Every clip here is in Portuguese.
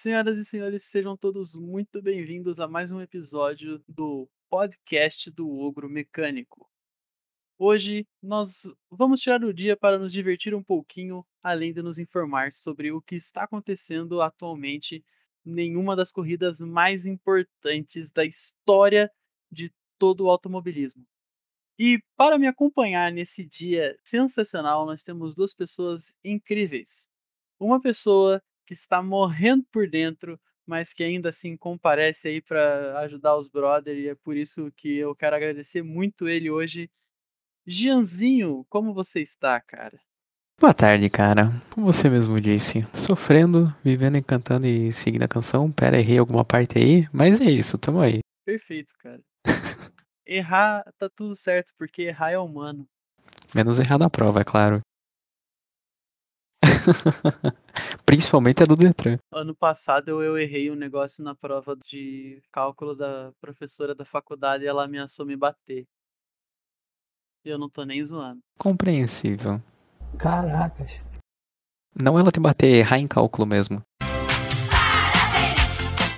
Senhoras e senhores, sejam todos muito bem-vindos a mais um episódio do podcast do Ogro Mecânico. Hoje nós vamos tirar o dia para nos divertir um pouquinho, além de nos informar sobre o que está acontecendo atualmente em uma das corridas mais importantes da história de todo o automobilismo. E para me acompanhar nesse dia sensacional, nós temos duas pessoas incríveis. Uma pessoa que está morrendo por dentro, mas que ainda assim comparece aí para ajudar os brother e é por isso que eu quero agradecer muito ele hoje. Gianzinho, como você está, cara? Boa tarde, cara. Como você mesmo disse, sofrendo, vivendo, encantando e seguindo a canção. Pera, errei alguma parte aí, mas é isso, tamo aí. Perfeito, cara. errar tá tudo certo, porque errar é humano. Menos errar na prova, é claro. Principalmente a do Detran. Ano passado eu, errei um negócio na prova de cálculo da professora da faculdade e ela ameaçou me bater. E eu não tô nem zoando. Compreensível. Caracas. Não ela te bater, errar em cálculo mesmo.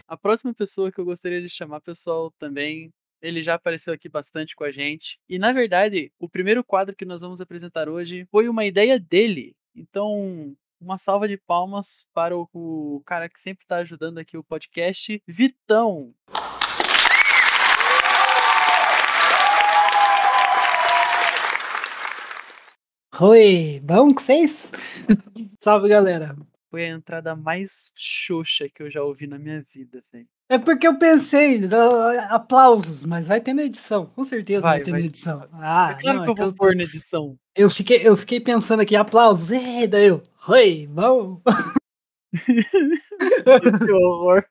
A próxima pessoa que eu gostaria de chamar, pessoal, também. Ele já apareceu aqui bastante com a gente. E na verdade, o primeiro quadro que nós vamos apresentar hoje foi uma ideia dele. Então, uma salva de palmas para o, o cara que sempre está ajudando aqui o podcast, Vitão. Oi, bom com vocês? Salve, galera. Foi a entrada mais xoxa que eu já ouvi na minha vida, velho. É porque eu pensei, aplausos, mas vai ter na edição, com certeza vai, vai ter vai. na edição. Ah, é claro não, que eu é vou eu pôr tô... na edição. Eu fiquei, eu fiquei pensando aqui, aplausos, e daí eu, oi, vamos. que horror.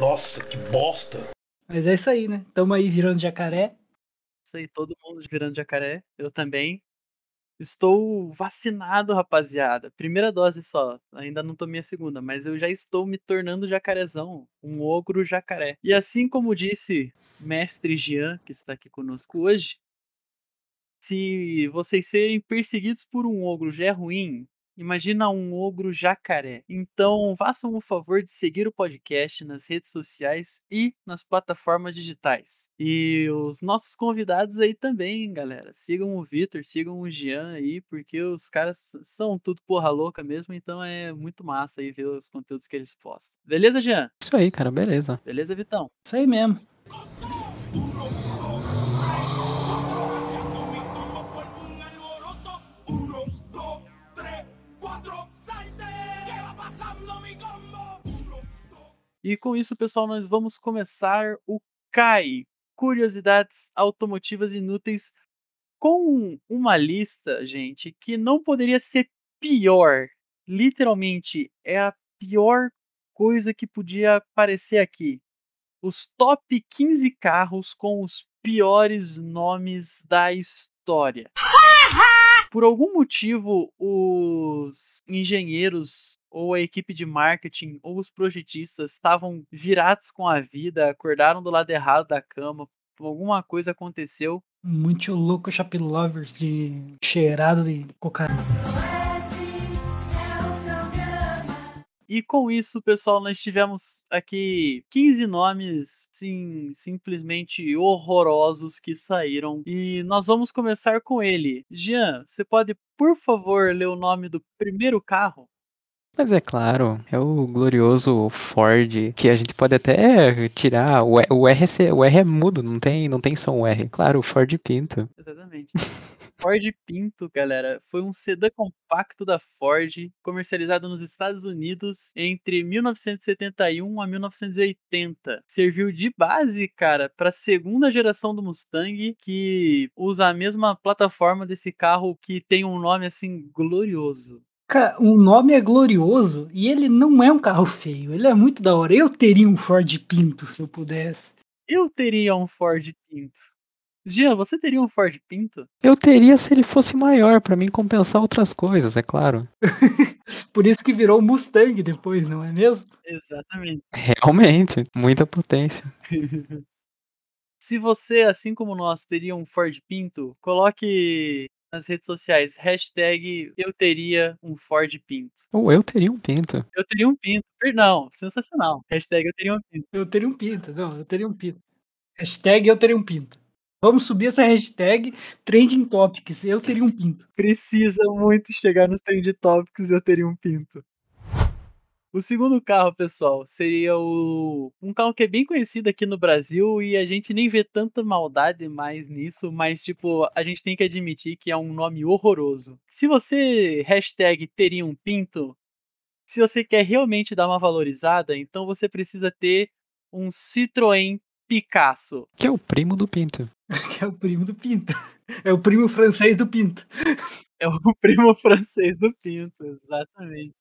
Nossa, que bosta. Mas é isso aí, né? Tamo aí virando jacaré. Isso aí, todo mundo virando jacaré. Eu também. Estou vacinado, rapaziada. Primeira dose só. Ainda não tomei a segunda, mas eu já estou me tornando jacarezão. Um ogro jacaré. E assim como disse mestre Jean, que está aqui conosco hoje, se vocês serem perseguidos por um ogro já é ruim, Imagina um ogro jacaré. Então, façam o favor de seguir o podcast nas redes sociais e nas plataformas digitais. E os nossos convidados aí também, galera. Sigam o Vitor, sigam o Jean aí, porque os caras são tudo porra louca mesmo, então é muito massa aí ver os conteúdos que eles postam. Beleza, Jean? Isso aí, cara, beleza. Beleza, Vitão? Isso aí mesmo. E com isso, pessoal, nós vamos começar o CAI Curiosidades Automotivas Inúteis com uma lista, gente, que não poderia ser pior. Literalmente, é a pior coisa que podia aparecer aqui. Os top 15 carros com os piores nomes da história. Por algum motivo, os engenheiros ou a equipe de marketing ou os projetistas estavam virados com a vida, acordaram do lado errado da cama, alguma coisa aconteceu. Muito louco, chap lovers de cheirado de cocaína. E com isso, pessoal, nós tivemos aqui 15 nomes, sim, simplesmente horrorosos que saíram. E nós vamos começar com ele. Jean, você pode, por favor, ler o nome do primeiro carro? Mas é claro, é o glorioso Ford, que a gente pode até tirar. O, o, R, o R é mudo, não tem, não tem som R. Claro, o Ford Pinto. Exatamente. Ford Pinto, galera, foi um sedã compacto da Ford, comercializado nos Estados Unidos entre 1971 a 1980. Serviu de base, cara, para a segunda geração do Mustang, que usa a mesma plataforma desse carro que tem um nome assim glorioso. Cara, o nome é glorioso e ele não é um carro feio, ele é muito da hora. Eu teria um Ford Pinto se eu pudesse. Eu teria um Ford Pinto. Gia, você teria um Ford Pinto? Eu teria se ele fosse maior, para mim compensar outras coisas, é claro. Por isso que virou Mustang depois, não é mesmo? Exatamente. Realmente, muita potência. se você, assim como nós, teria um Ford Pinto, coloque nas redes sociais, hashtag eu teria um Ford Pinto. Ou eu teria um pinto. Eu teria um Pinto. Não, sensacional. Hashtag eu teria um Pinto. Eu teria um pinto. Não, eu teria um pinto. Hashtag eu teria um pinto. Vamos subir essa hashtag Trending Topics. Eu teria um pinto. Precisa muito chegar nos Trend Topics eu teria um Pinto. O segundo carro, pessoal, seria o um carro que é bem conhecido aqui no Brasil e a gente nem vê tanta maldade mais nisso, mas tipo, a gente tem que admitir que é um nome horroroso. Se você hashtag teria um pinto, se você quer realmente dar uma valorizada, então você precisa ter um Citroën Picasso. Que é o primo do pinto. Que é o primo do pinto. É o primo francês do pinto. É o primo francês do pinto, exatamente.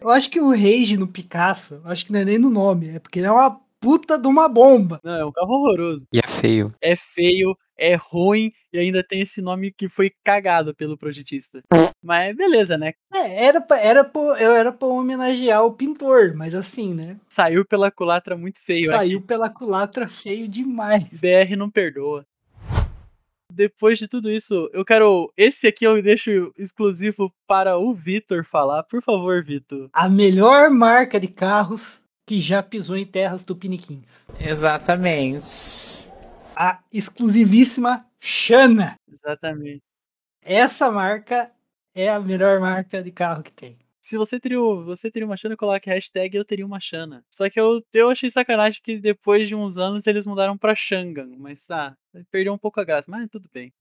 Eu acho que o rage no Picasso, acho que não é nem no nome, é porque ele é uma puta de uma bomba. Não, é um carro horroroso. E é feio. É feio, é ruim e ainda tem esse nome que foi cagado pelo projetista. Mas beleza, né? É, era pra, era pra, eu era pra homenagear o pintor, mas assim, né? Saiu pela culatra muito feio. Saiu pela culatra feio demais. BR não perdoa. Depois de tudo isso, eu quero. Esse aqui eu deixo exclusivo para o Vitor falar. Por favor, Vitor. A melhor marca de carros que já pisou em terras tupiniquins. Exatamente. A exclusivíssima Xana. Exatamente. Essa marca é a melhor marca de carro que tem. Se você teria, você teria uma Xana, coloque hashtag eu teria uma Xana. Só que eu, eu achei sacanagem que depois de uns anos eles mudaram pra Xangan. Mas ah, perdeu um pouco a graça, mas tudo bem.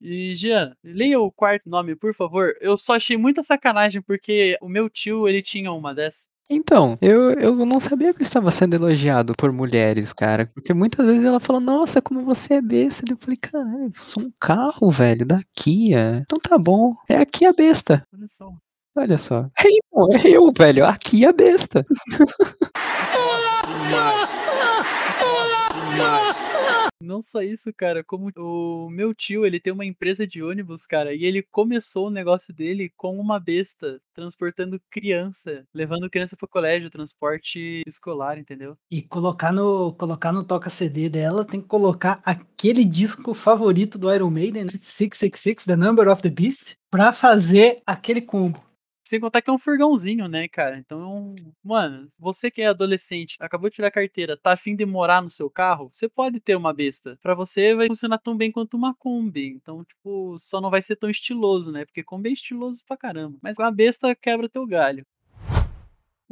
E Jean, leia o quarto nome, por favor. Eu só achei muita sacanagem porque o meu tio, ele tinha uma dessa. Então, eu, eu não sabia que eu estava sendo elogiado por mulheres, cara. Porque muitas vezes ela fala, nossa, como você é besta. Eu falei, caralho, eu sou um carro, velho, da Kia. Então tá bom. É a Kia besta. Olha só. Olha só. É eu, é eu, velho. A Kia besta. Não só isso, cara, como o meu tio, ele tem uma empresa de ônibus, cara, e ele começou o negócio dele com uma besta, transportando criança, levando criança pro colégio, transporte escolar, entendeu? E colocar no, colocar no toca CD dela, tem que colocar aquele disco favorito do Iron Maiden, né? 666, The Number of the Beast, pra fazer aquele combo. Sem contar que é um furgãozinho, né, cara? Então. Mano, você que é adolescente, acabou de tirar a carteira, tá afim de morar no seu carro, você pode ter uma besta. Pra você vai funcionar tão bem quanto uma Kombi. Então, tipo, só não vai ser tão estiloso, né? Porque Kombi é estiloso pra caramba. Mas com a besta quebra teu galho.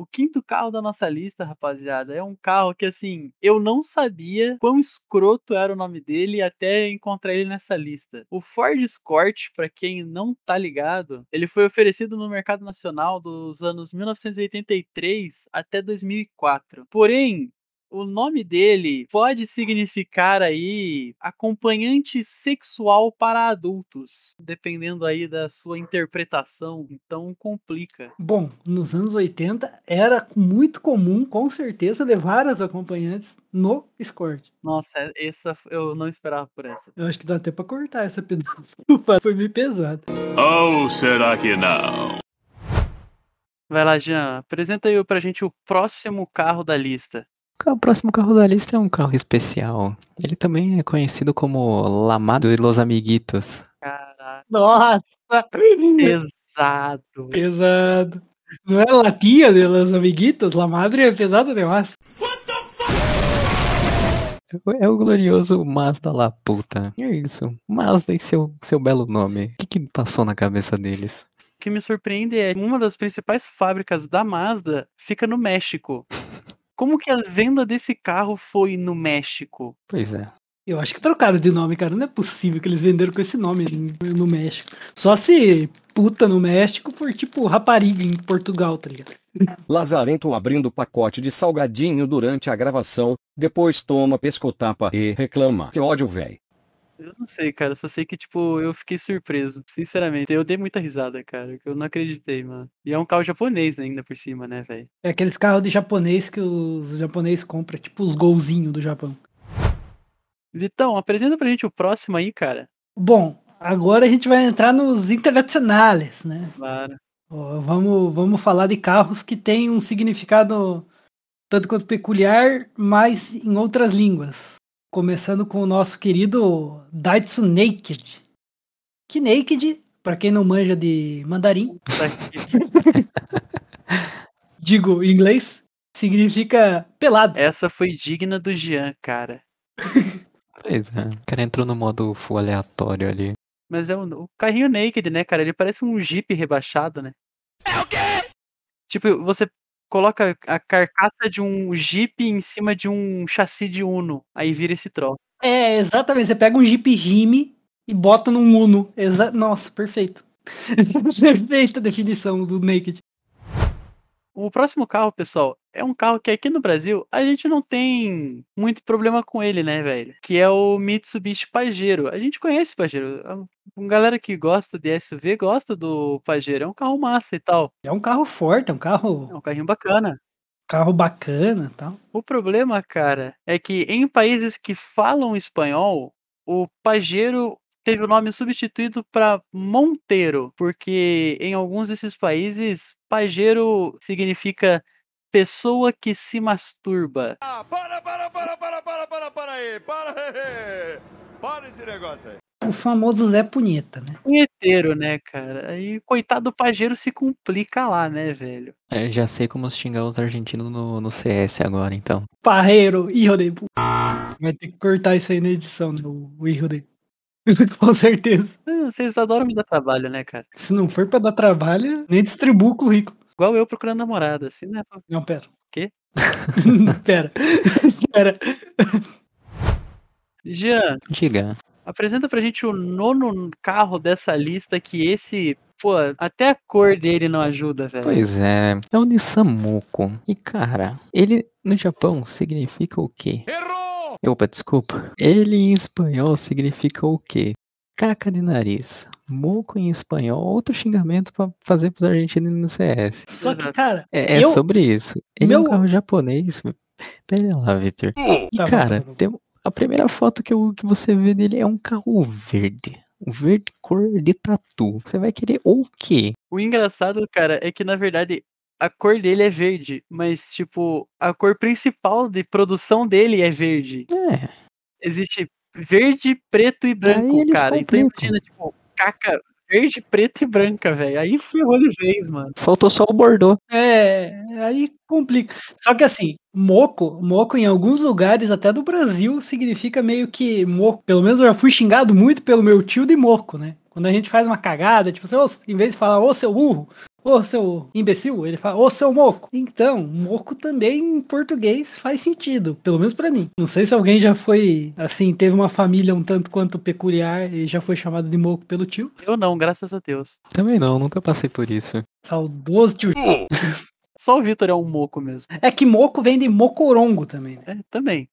O quinto carro da nossa lista, rapaziada, é um carro que, assim, eu não sabia quão escroto era o nome dele até encontrar ele nessa lista. O Ford Escort, pra quem não tá ligado, ele foi oferecido no mercado nacional dos anos 1983 até 2004. Porém, o nome dele pode significar aí acompanhante sexual para adultos, dependendo aí da sua interpretação, então complica. Bom, nos anos 80 era muito comum, com certeza, levar as acompanhantes no Escort. Nossa, essa eu não esperava por essa. Eu acho que dá até pra cortar essa pedaço. Desculpa, foi meio pesado. Ou será que não? Vai lá, Jean, apresenta aí pra gente o próximo carro da lista. O próximo carro da lista é um carro especial. Ele também é conhecido como Lamado de los Amiguitos. Caralho, Nossa! pesado. Pesado. Não é la tia de los amiguitos? La madre é pesada demais. É o glorioso Mazda La Puta. É isso. Mazda e seu, seu belo nome. O que, que passou na cabeça deles? O que me surpreende é que uma das principais fábricas da Mazda fica no México. Como que a venda desse carro foi no México? Pois é. Eu acho que trocaram de nome, cara. Não é possível que eles venderam com esse nome no- México. Só se puta no México for tipo rapariga em Portugal, tá ligado? Lazarento abrindo pacote de salgadinho durante a gravação, depois toma pescotapa e reclama. Que ódio, véi. Eu não sei, cara. Só sei que, tipo, eu fiquei surpreso. Sinceramente. Eu dei muita risada, cara. que Eu não acreditei, mano. E é um carro japonês ainda por cima, né, velho? É aqueles carros de japonês que os japoneses compram, tipo os golzinhos do Japão. Vitão, apresenta pra gente o próximo aí, cara. Bom, agora a gente vai entrar nos internacionais, né? Claro. Ó, Vamos, vamos falar de carros que têm um significado tanto quanto peculiar, mas em outras línguas. Começando com o nosso querido Daihatsu Naked. que naked, pra quem não manja de mandarim, digo em inglês, significa pelado. Essa foi digna do Jean, cara. Pois é. O cara entrou no modo full aleatório ali. Mas é um, o carrinho naked, né, cara? Ele parece um Jeep rebaixado, né? É o quê? Tipo, você coloca a carcaça de um Jeep em cima de um chassi de Uno. Aí vira esse troço. É, exatamente. Você pega um Jeep Jimmy e bota num Uno. Exa Nossa, perfeito. Perfeita definição do Naked. O próximo carro, pessoal, é um carro que aqui no Brasil a gente não tem muito problema com ele, né, velho? Que é o Mitsubishi Pajero. A gente conhece o Pajero. A a galera que gosta de SUV gosta do Pajero. É um carro massa e tal. É um carro forte, é um carro, É um carrinho bacana. carro bacana e tal. O problema, cara, é que em países que falam espanhol, o Pajero teve o nome substituído para Monteiro, porque em alguns desses países, Pajero significa pessoa que se masturba. Ah, para, para, para, para, para, para, para aí, para aí. Para esse negócio aí. O famoso Zé Punheta, né? Punheteiro, né, cara? Aí, coitado do Pajero se complica lá, né, velho? É, já sei como xingar os argentinos no, no CS agora, então. Parreiro, hijo de... Vai ter que cortar isso aí na edição, né? O o hijo de... Com certeza. Ah, Vocês adoram me dar trabalho, né, cara? Se não for pra dar trabalho, nem distribuo o currículo. Igual eu procurando namorada, assim, né? Não, pera. Quê? pera. Espera. Jean, Diga. Apresenta pra gente o nono carro dessa lista que esse, pô, até a cor dele não ajuda, velho. Pois é, é o Nissan Moko. E cara, ele no Japão significa o quê? Errou! Opa, desculpa. Ele em espanhol significa o quê? Caca de nariz. Moco em espanhol, outro xingamento pra fazer pros argentinos no CS. Só que, cara. É, é Eu- sobre isso. Ele é meu- um carro japonês. Pera lá, Victor. E Tá bom, cara, tá bom. tem- a primeira foto que, eu- que você vê dele é um carro verde. Um verde cor de tatu. Você vai querer o quê? O engraçado, cara, é que na verdade a cor dele é verde, mas tipo, a cor principal de produção dele é verde. É, Existe verde, preto e branco, cara. Então imagina, tipo, caca verde, preta e branca, velho. Aí ferrou de vez, mano. faltou só o Bordeaux. É, aí complica. Só que assim, moco, moco em alguns lugares, até do Brasil, significa meio que moco. Pelo menos eu já fui xingado muito pelo meu tio de moco, né? Quando a gente faz uma cagada, tipo assim, ô, em vez de falar ô seu burro, ô seu imbecil, ele fala ô seu moco. Então, moco também em português faz sentido, pelo menos pra mim. Não sei se alguém já foi, assim, teve uma família um tanto quanto peculiar e já foi chamado de moco pelo tio. Eu não, graças a Deus. Também não, nunca passei por isso. Saudoso tio. Só o Vitor é um moco mesmo. É que moco vem de mocorongo também, né? É, também.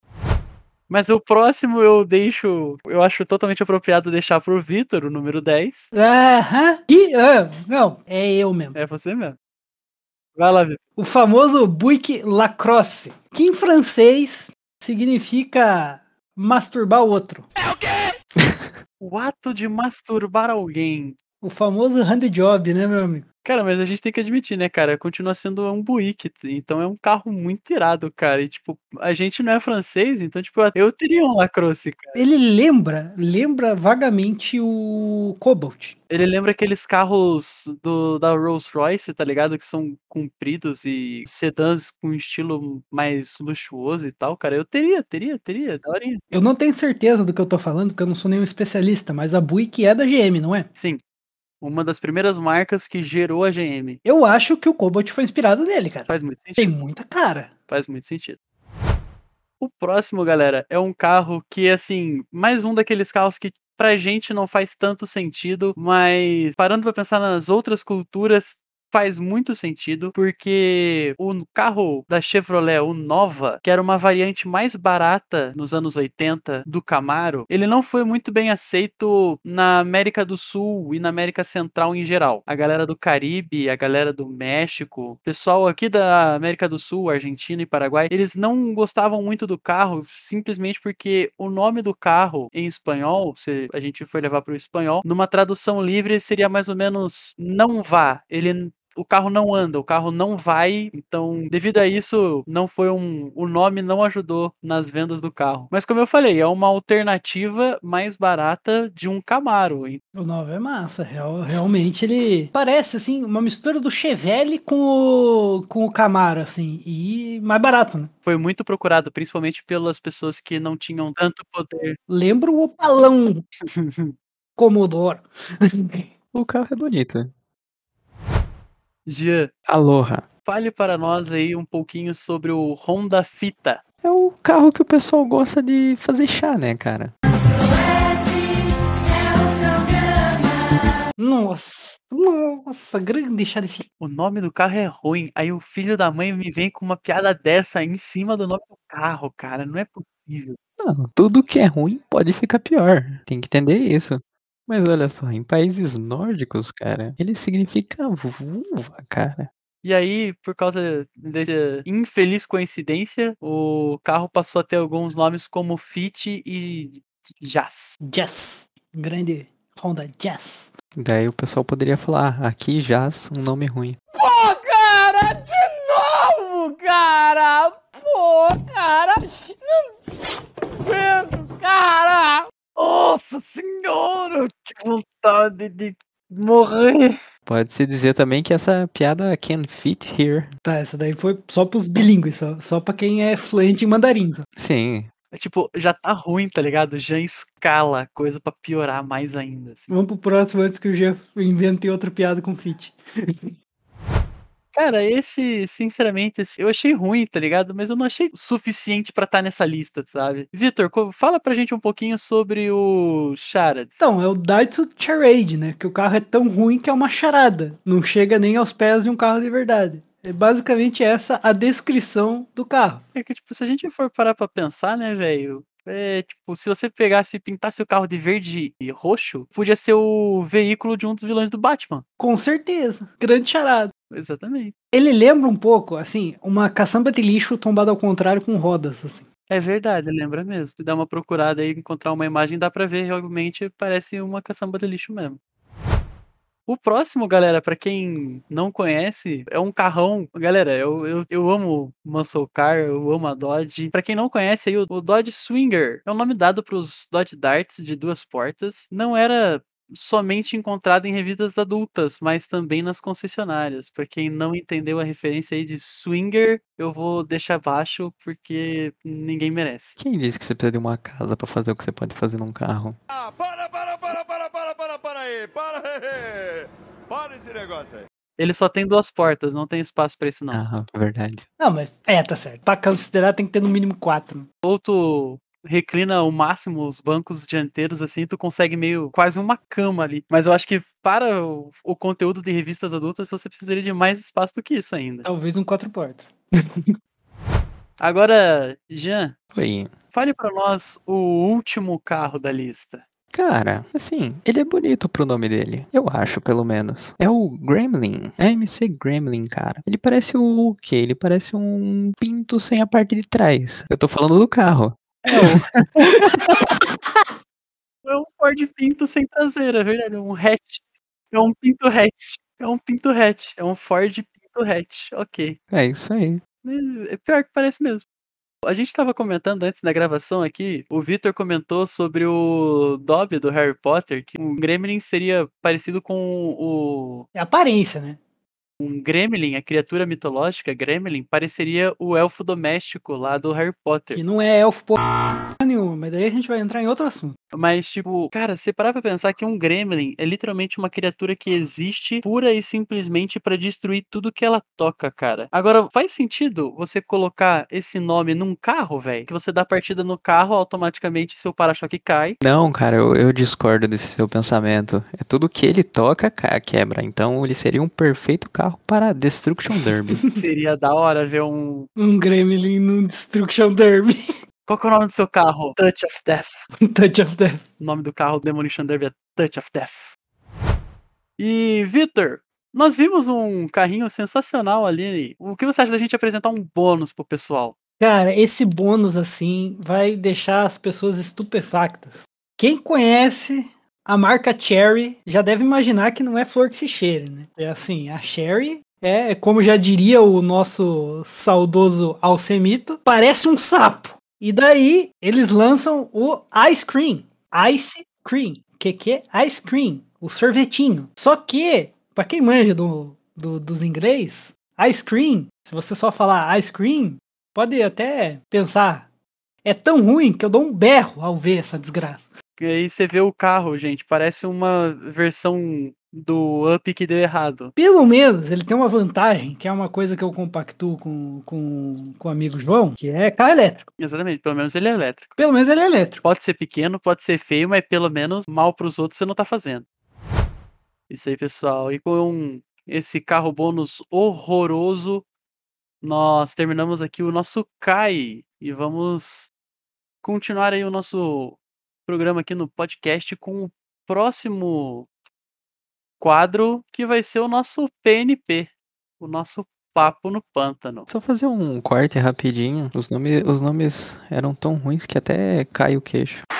Mas o próximo eu deixo. Eu acho totalmente apropriado deixar pro Vitor, o número 10. Aham. E, ah, não, é eu mesmo. É você mesmo. Vai lá, Vitor. O famoso Buick Lacrosse, que em francês significa masturbar o outro. O ato de masturbar alguém. O famoso handjob, né, meu amigo? Cara, mas a gente tem que admitir, né, cara? Continua sendo um Buick, então é um carro muito irado, cara. E, tipo, a gente não é francês, então, tipo, eu teria um Lacrosse, cara. Ele lembra, lembra vagamente o Cobalt. Ele lembra aqueles carros do, da Rolls Royce, tá ligado? Que são compridos e sedãs com estilo mais luxuoso e tal, cara. Eu teria, teria, teria, daorinha. Eu não tenho certeza do que eu tô falando, porque eu não sou nenhum especialista, mas a Buick é da GM, não é? Sim. Uma das primeiras marcas que gerou a GM. Eu acho que o Cobalt foi inspirado nele, cara. Faz muito sentido. Tem muita cara. Faz muito sentido. O próximo, galera, é um carro que, assim, mais um daqueles carros que pra gente não faz tanto sentido, mas parando pra pensar nas outras culturas, faz muito sentido, porque o carro da Chevrolet, o Nova, que era uma variante mais barata nos anos 80 do Camaro, ele não foi muito bem aceito na América do Sul e na América Central em geral. A galera do Caribe, a galera do México, o pessoal aqui da América do Sul, Argentina e Paraguai, eles não gostavam muito do carro simplesmente porque o nome do carro em espanhol, se a gente for levar para o espanhol, numa tradução livre seria mais ou menos não vá. Ele o carro não anda, o carro não vai, então devido a isso não foi um, o nome não ajudou nas vendas do carro. Mas como eu falei, é uma alternativa mais barata de um Camaro. O novo é massa, real, realmente ele parece assim uma mistura do Chevelle com o, com o Camaro assim, e mais barato, né? Foi muito procurado, principalmente pelas pessoas que não tinham tanto poder. Lembra o Opalão Commodore. O carro é bonito. Jean, Aloha. fale para nós aí um pouquinho sobre o Honda Fita. É o carro que o pessoal gosta de fazer chá, né, cara? Nossa, nossa, grande chá de fita. O nome do carro é ruim, aí o filho da mãe me vem com uma piada dessa em cima do nome do carro, cara, não é possível. Não, tudo que é ruim pode ficar pior. Tem que entender isso. Mas olha só, em países nórdicos, cara, ele significa vulva, cara. E aí, por causa dessa infeliz coincidência, o carro passou a ter alguns nomes como Fit e Jazz. Jazz, grande Honda Jazz. Daí o pessoal poderia falar, ah, aqui jaz um nome ruim. Pô, cara, de novo, cara! Pô, cara! Não aguento, cara! Nossa senhora, que vontade de morrer. Pode-se dizer também que essa piada can fit here. Tá, essa daí foi só pros bilíngues, só, só pra quem é fluente em mandarim. Só. Sim, É tipo, já tá ruim, tá ligado? Já escala a coisa pra piorar mais ainda. assim. Vamos pro próximo antes que eu já inventei outra piada com fit. Cara, esse, sinceramente, esse- eu achei ruim, tá ligado? Mas eu não achei suficiente pra estar nessa lista, sabe? Vitor, fala pra gente um pouquinho sobre o Charades. Então, é o Daihatsu Charade, né? Que o carro é tão ruim que é uma charada. Não chega nem aos pés de um carro de verdade. É basicamente essa a descrição do carro. É que, tipo, se a gente for parar pra pensar, né, velho? É, tipo, se você pegasse e pintasse o carro de verde e roxo, podia ser o veículo de um dos vilões do Batman. Com certeza. Grande charada. Exatamente. Ele lembra um pouco, assim, uma caçamba de lixo tombada ao contrário com rodas, assim. É verdade, lembra mesmo. Se dá uma procurada aí, encontrar uma imagem, dá pra ver, realmente parece uma caçamba de lixo mesmo. O próximo, galera, pra quem não conhece, é um carrão. Galera, eu, eu, eu amo Muscle Car, eu amo a Dodge. Pra quem não conhece, aí, o, o Dodge Swinger é o nome dado pros Dodge Darts de duas portas. Não era somente encontrado em revistas adultas, mas também nas concessionárias. Pra quem não entendeu a referência aí de Swinger, eu vou deixar abaixo porque ninguém merece. quem disse que você precisa de uma casa pra fazer o que você pode fazer num carro? Ah, para, para, para, para, para, para, para aí, para aí. Para esse negócio aí. Ele só tem duas portas, não tem espaço pra isso não. Ah, é verdade. Não, mas é, tá certo. Pra considerar tem que ter no mínimo quatro. Ou tu reclina ao máximo os bancos dianteiros assim, tu consegue meio quase uma cama ali. Mas eu acho que para o, o conteúdo de revistas adultas você precisaria de mais espaço do que isso ainda. Talvez um quatro portas. Agora, Jean, Oi. fale pra nós o último carro da lista. Cara, assim, ele é bonito pro nome dele. Eu acho, pelo menos. É o Gremlin. É MC Gremlin, cara. Ele parece o quê? Ele parece um pinto sem a parte de trás. Eu tô falando do carro. É um, é um Ford Pinto sem traseira, é verdade, é um hatch. É um Pinto hatch. É um Pinto hatch. É um Ford Pinto hatch. Ok. É isso aí. É é pior que parece mesmo. A gente tava comentando antes da gravação aqui, o Victor comentou sobre o Dobby do Harry Potter, que o Gremlin seria parecido com o. É aparência, né? Um Gremlin, a criatura mitológica Gremlin, pareceria o elfo doméstico lá do Harry Potter. Que não é elfo porra nenhuma, mas daí a gente vai entrar em outro assunto. Mas, tipo, cara, você parar pra pensar que um Gremlin é literalmente uma criatura que existe pura e simplesmente pra destruir tudo que ela toca, cara. Agora, faz sentido você colocar esse nome num carro, velho? Que você dá partida no carro, automaticamente seu para-choque cai. Não, cara, eu, eu discordo desse seu pensamento. É tudo que ele toca, ca- quebra. Então ele seria um perfeito carro para Destruction Derby. Seria da hora ver um. Um Gremlin num Destruction Derby. Qual que é o nome do seu carro? Touch of Death. Touch of Death. O nome do carro Demolition Derby é Touch of Death. E, Victor, nós vimos um carrinho sensacional ali. O que você acha da gente apresentar um bônus pro pessoal? Cara, esse bônus assim vai deixar as pessoas estupefactas. Quem conhece a marca Cherry já deve imaginar que não é flor que se cheire, né? É assim, a Cherry É, como já diria o nosso saudoso Alcemito, parece um sapo. E daí eles lançam o Ice Cream. Ice Cream. Que que é? Ice Cream. O sorvetinho. Só que, pra quem manja do, do- dos inglês, Ice Cream, se você só falar Ice Cream, pode até pensar. É tão ruim que eu dou um berro ao ver essa desgraça. E aí você vê o carro, gente, parece uma versão do Up que deu errado. Pelo menos ele tem uma vantagem, que é uma coisa que eu compactuo com, com, com o amigo João, que é carro elétrico. Exatamente, pelo menos ele é elétrico. Pelo menos ele é elétrico. Pode ser pequeno, pode ser feio, mas pelo menos mal pros outros você não tá fazendo. Isso aí, pessoal. E com esse carro bônus horroroso, nós terminamos aqui o nosso CAI e vamos continuar aí o nosso programa aqui no podcast com o próximo quadro que vai ser o nosso PNP, o nosso Papo no Pântano. Só fazer um corte rapidinho. Os nomes, os nomes eram tão ruins que até cai o queixo.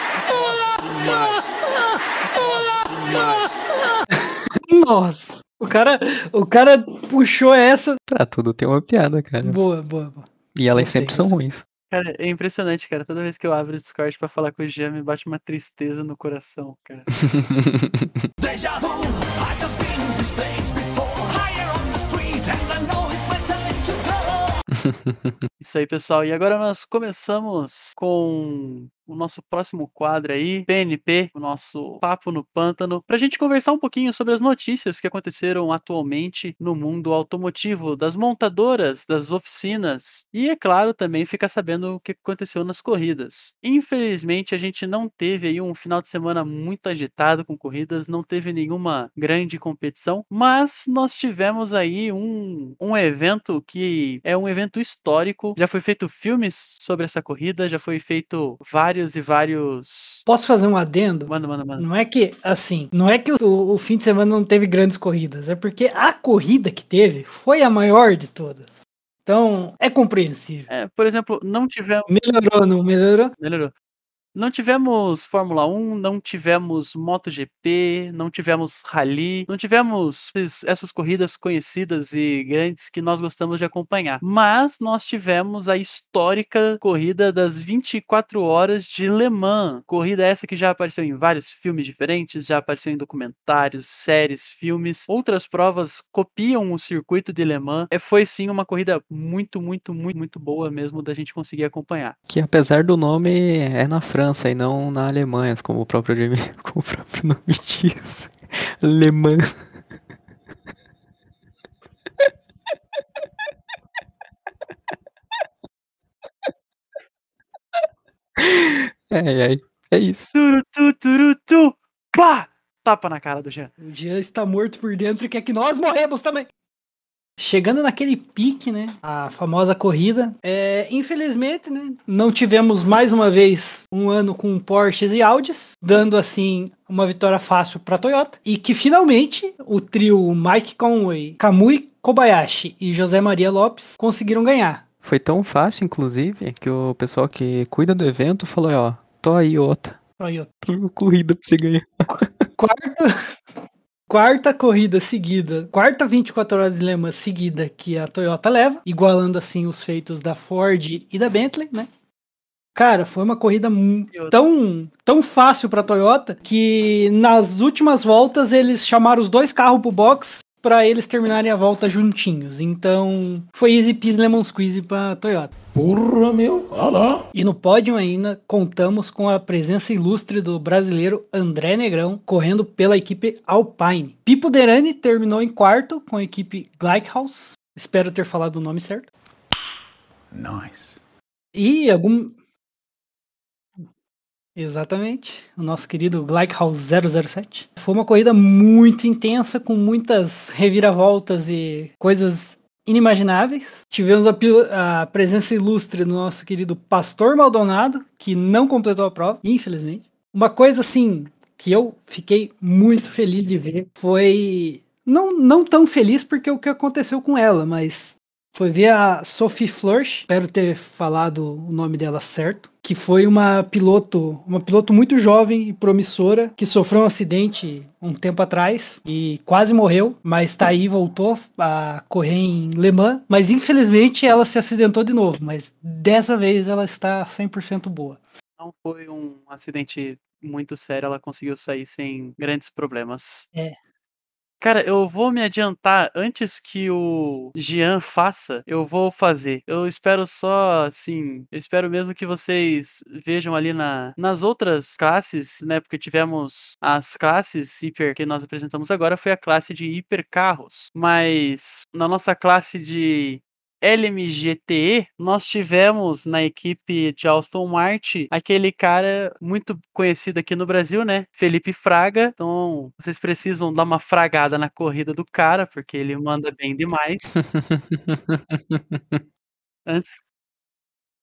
Nossa! O cara, o cara puxou essa. Pra tudo tem uma piada, cara. Boa, boa, boa. E elas Gostei, sempre são ruins. Cara, é impressionante, cara. Toda vez que eu abro o Discord pra falar com o Jean, me bate uma tristeza no coração, cara. Isso aí, pessoal. E agora nós começamos com o nosso próximo quadro aí, PNP, o nosso Papo no Pântano, pra gente conversar um pouquinho sobre as notícias que aconteceram atualmente no mundo automotivo, das montadoras, das oficinas e, é claro, também ficar sabendo o que aconteceu nas corridas. Infelizmente, a gente não teve aí um final de semana muito agitado com corridas, não teve nenhuma grande competição, mas nós tivemos aí um, um evento que é um evento histórico. Já foi feito filmes sobre essa corrida, já foi feito vários e vários. Posso fazer um adendo? Manda, manda, manda. Não é que, assim, não é que o, o fim de semana não teve grandes corridas, é porque a corrida que teve foi a maior de todas. Então, é compreensível. É, por exemplo, não tivemos. Melhorou, não melhorou? Melhorou. Não tivemos Fórmula 1, não tivemos MotoGP, não tivemos Rally, não tivemos essas corridas conhecidas e grandes que nós gostamos de acompanhar. Mas nós tivemos a histórica corrida das 24 horas de Le Mans. Corrida essa que já apareceu em vários filmes diferentes, já apareceu em documentários, séries, filmes. Outras provas copiam o circuito de Le Mans. É, foi sim uma corrida muito, muito, muito, muito boa mesmo da gente conseguir acompanhar. Que apesar do nome é na França e não na Alemanha, como o próprio, como o próprio nome diz. Le Mans. É, é, é isso. Turu, tu, turu, tu, pá! Tapa na cara do Jean. O Jean está morto por dentro e quer que nós morremos também. Chegando naquele pique, né? A famosa corrida. É, infelizmente, né? Não tivemos mais uma vez um ano com Porsches e Audis, dando assim uma vitória fácil para Toyota. E que finalmente o trio Mike Conway, Kamui Kobayashi e José Maria Lopes conseguiram ganhar. Foi tão fácil, inclusive, que o pessoal que cuida do evento falou, ó, tô aí, outra. Toyota. Corrida pra você ganhar. quarta, quarta corrida seguida, quarta 24 horas de Le Mans seguida que a Toyota leva, igualando assim os feitos da Ford e da Bentley, né? Cara, foi uma corrida tão, tão fácil para Toyota que nas últimas voltas eles chamaram os dois carros pro box para eles terminarem a volta juntinhos. Então, foi easy peasy lemon squeeze para Toyota. Porra, meu. Olha lá. E no pódio ainda contamos com a presença ilustre do brasileiro André Negrão, correndo pela equipe Alpine. Pipo Derani terminou em quarto com a equipe Gleichhaus. Espero ter falado o nome certo. Nice. E algum. Exatamente, o nosso querido Gleichhaus 007. Foi uma corrida muito intensa, com muitas reviravoltas e coisas inimagináveis. Tivemos a, a presença ilustre do nosso querido Pastor Maldonado, que não completou a prova, infelizmente. Uma coisa assim que eu fiquei muito feliz de ver foi. Não, não tão feliz porque o que aconteceu com ela, mas foi ver a Sophie Florsch, espero ter falado o nome dela certo, que foi uma piloto, uma piloto muito jovem e promissora, que sofreu um acidente um tempo atrás e quase morreu, mas tá aí, voltou a correr em Le Mans, mas infelizmente ela se acidentou de novo, mas dessa vez ela está 100% boa. Não foi um acidente muito sério, ela conseguiu sair sem grandes problemas. É. Cara, eu vou me adiantar antes que o Jean faça, eu vou fazer. Eu espero só, assim, eu espero mesmo que vocês vejam ali na, nas outras classes, né? Porque tivemos as classes hiper que nós apresentamos agora, foi a classe de hipercarros. Mas na nossa classe de LMGTE, nós tivemos na equipe de Aston Martin aquele cara muito conhecido aqui no Brasil, né? Felipe Fraga. Então, vocês precisam dar uma fragada na corrida do cara, porque ele manda bem demais. Antes.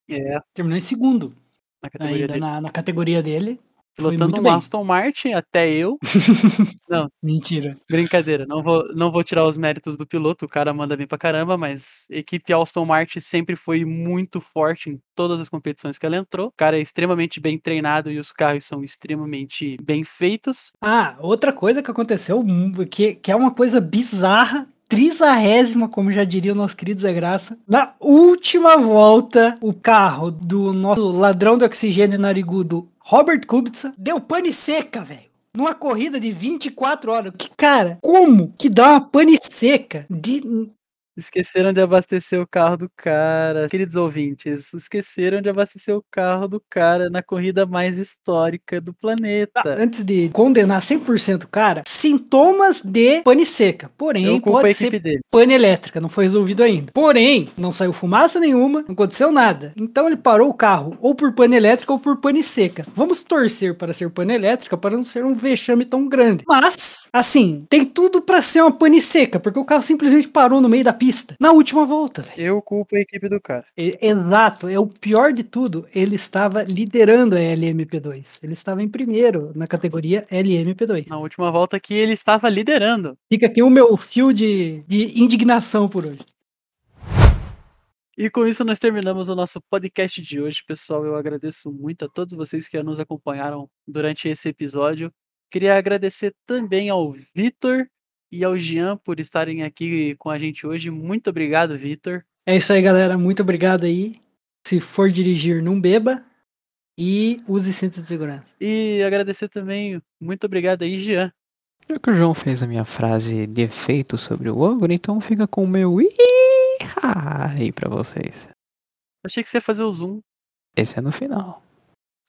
É, Terminou em segundo, na categoria ainda dele. na, na categoria dele. Pilotando um. Aston Martin, até eu. Não, Mentira. Brincadeira, não vou, não vou tirar os méritos do piloto, o cara manda bem pra caramba, mas a equipe Aston Martin sempre foi muito forte em todas as competições que ela entrou. O cara é extremamente bem treinado e os carros são extremamente bem feitos. Ah, outra coisa que aconteceu, hum, que, que é uma coisa bizarra, trisarrésima, como já diria o nosso querido Zé Graça. Na última volta, o carro do nosso ladrão de oxigênio narigudo, Robert Kubica, deu pane seca, velho. Numa corrida de 24 horas. Que, cara, como que dá uma pane seca de Esqueceram de abastecer o carro do cara. Queridos ouvintes, esqueceram de abastecer o carro do cara na corrida mais histórica do planeta. antes de condenar 100% o cara, sintomas de pane seca. Porém, pode ser dele. pane elétrica, não foi resolvido ainda. Porém, não saiu fumaça nenhuma, não aconteceu nada. Então ele parou o carro ou por pane elétrica ou por pane seca. Vamos torcer para ser pane elétrica para não ser um vexame tão grande. Mas, assim, tem tudo para ser uma pane seca, porque o carro simplesmente parou no meio da pista na última volta, velho. Eu culpo a equipe do cara. E- Exato, é o pior de tudo. Ele estava liderando a LMP2. Ele estava em primeiro na categoria LMP2. Na última volta que ele estava liderando. Fica aqui o meu fio de, de indignação por hoje. E com isso nós terminamos o nosso podcast de hoje, pessoal. Eu agradeço muito a todos vocês que nos acompanharam durante esse episódio. Queria agradecer também ao Vitor e ao Jean por estarem aqui com a gente hoje. Muito obrigado, Vitor. É isso aí, galera. Muito obrigado aí. Se for dirigir, não beba. E use cinto de segurança. E agradecer também, muito obrigado aí, Jean. Já que o João fez a minha frase de efeito sobre o ogro, então fica com o meu ih aí pra vocês. Achei que você ia fazer o zoom. Esse é no final.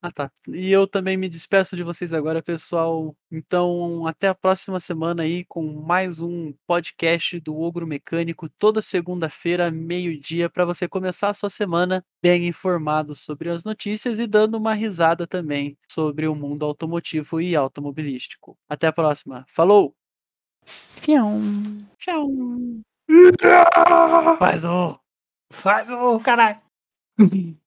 Ah, tá. E eu também me despeço de vocês agora, pessoal. Então, até a próxima semana aí com mais um podcast do Ogro Mecânico, toda segunda-feira, meio-dia, para você começar a sua semana bem informado sobre as notícias e dando uma risada também sobre o mundo automotivo e automobilístico. Até a próxima. Falou! Fião. Tchau! Faz o. Faz o caralho.